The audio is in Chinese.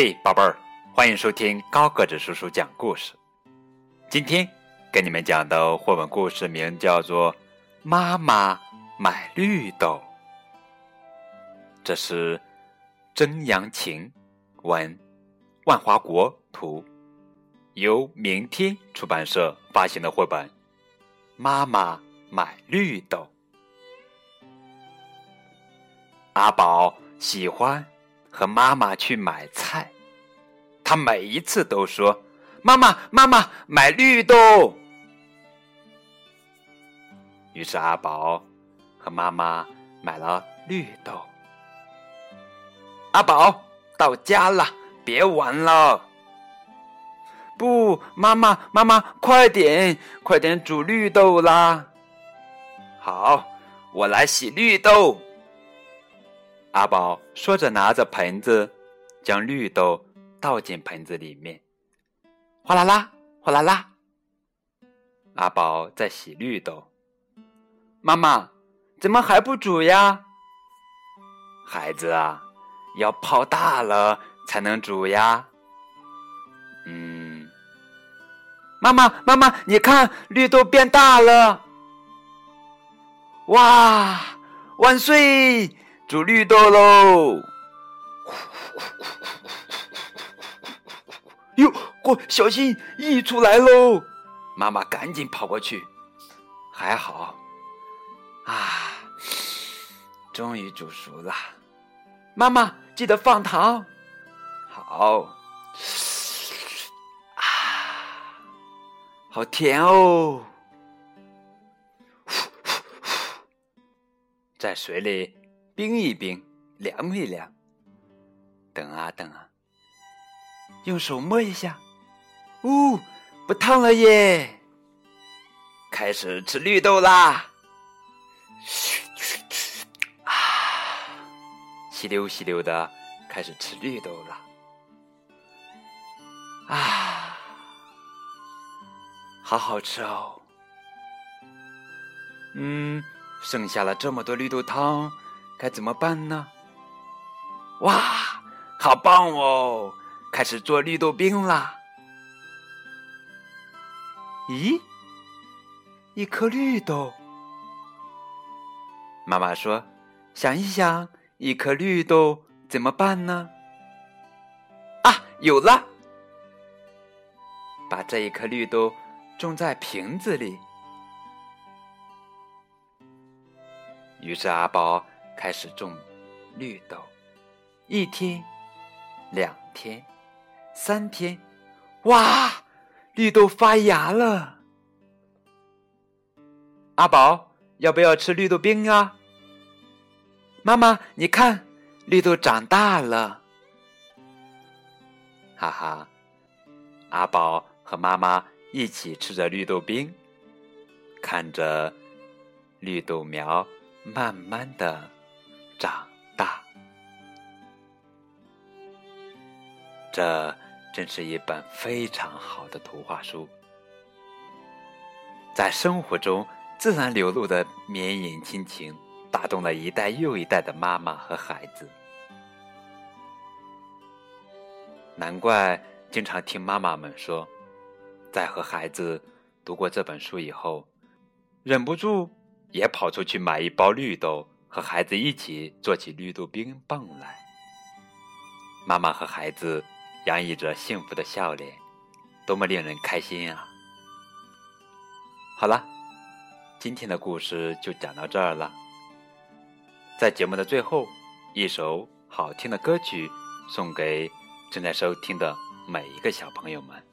嘿，宝贝儿，欢迎收听高个子叔叔讲故事。今天给你们讲的绘本故事名叫做《妈妈买绿豆》，这是曾阳晴文，万华国图，由明天出版社发行的绘本《妈妈买绿豆》。阿宝喜欢。和妈妈去买菜，他每一次都说：“妈妈，妈妈，买绿豆。”于是阿宝和妈妈买了绿豆。阿宝到家了，别玩了！不，妈妈，妈妈，快点，快点煮绿豆啦！好，我来洗绿豆。阿宝说着，拿着盆子，将绿豆倒进盆子里面，哗啦啦，哗啦啦。阿宝在洗绿豆。妈妈，怎么还不煮呀？孩子啊，要泡大了才能煮呀。嗯。妈妈，妈妈，你看绿豆变大了。哇，万岁！煮绿豆喽！哟，过小心溢出来喽！妈妈赶紧跑过去，还好啊，终于煮熟了。妈妈记得放糖，好啊，好甜哦！在水里。冰一冰，凉一凉。等啊等啊，用手摸一下，呜，不烫了耶！开始吃绿豆啦！啊，吸溜吸溜的开始吃绿豆了。啊，好好吃哦。嗯，剩下了这么多绿豆汤。该怎么办呢？哇，好棒哦！开始做绿豆冰啦！咦，一颗绿豆。妈妈说：“想一想，一颗绿豆怎么办呢？”啊，有了！把这一颗绿豆种在瓶子里。于是阿宝。开始种绿豆，一天、两天、三天，哇，绿豆发芽了！阿宝，要不要吃绿豆冰啊？妈妈，你看，绿豆长大了！哈哈，阿宝和妈妈一起吃着绿豆冰，看着绿豆苗慢慢的。长大，这真是一本非常好的图画书。在生活中自然流露的绵延亲情，打动了一代又一代的妈妈和孩子。难怪经常听妈妈们说，在和孩子读过这本书以后，忍不住也跑出去买一包绿豆。和孩子一起做起绿豆冰棒来，妈妈和孩子洋溢着幸福的笑脸，多么令人开心啊！好了，今天的故事就讲到这儿了。在节目的最后，一首好听的歌曲送给正在收听的每一个小朋友们。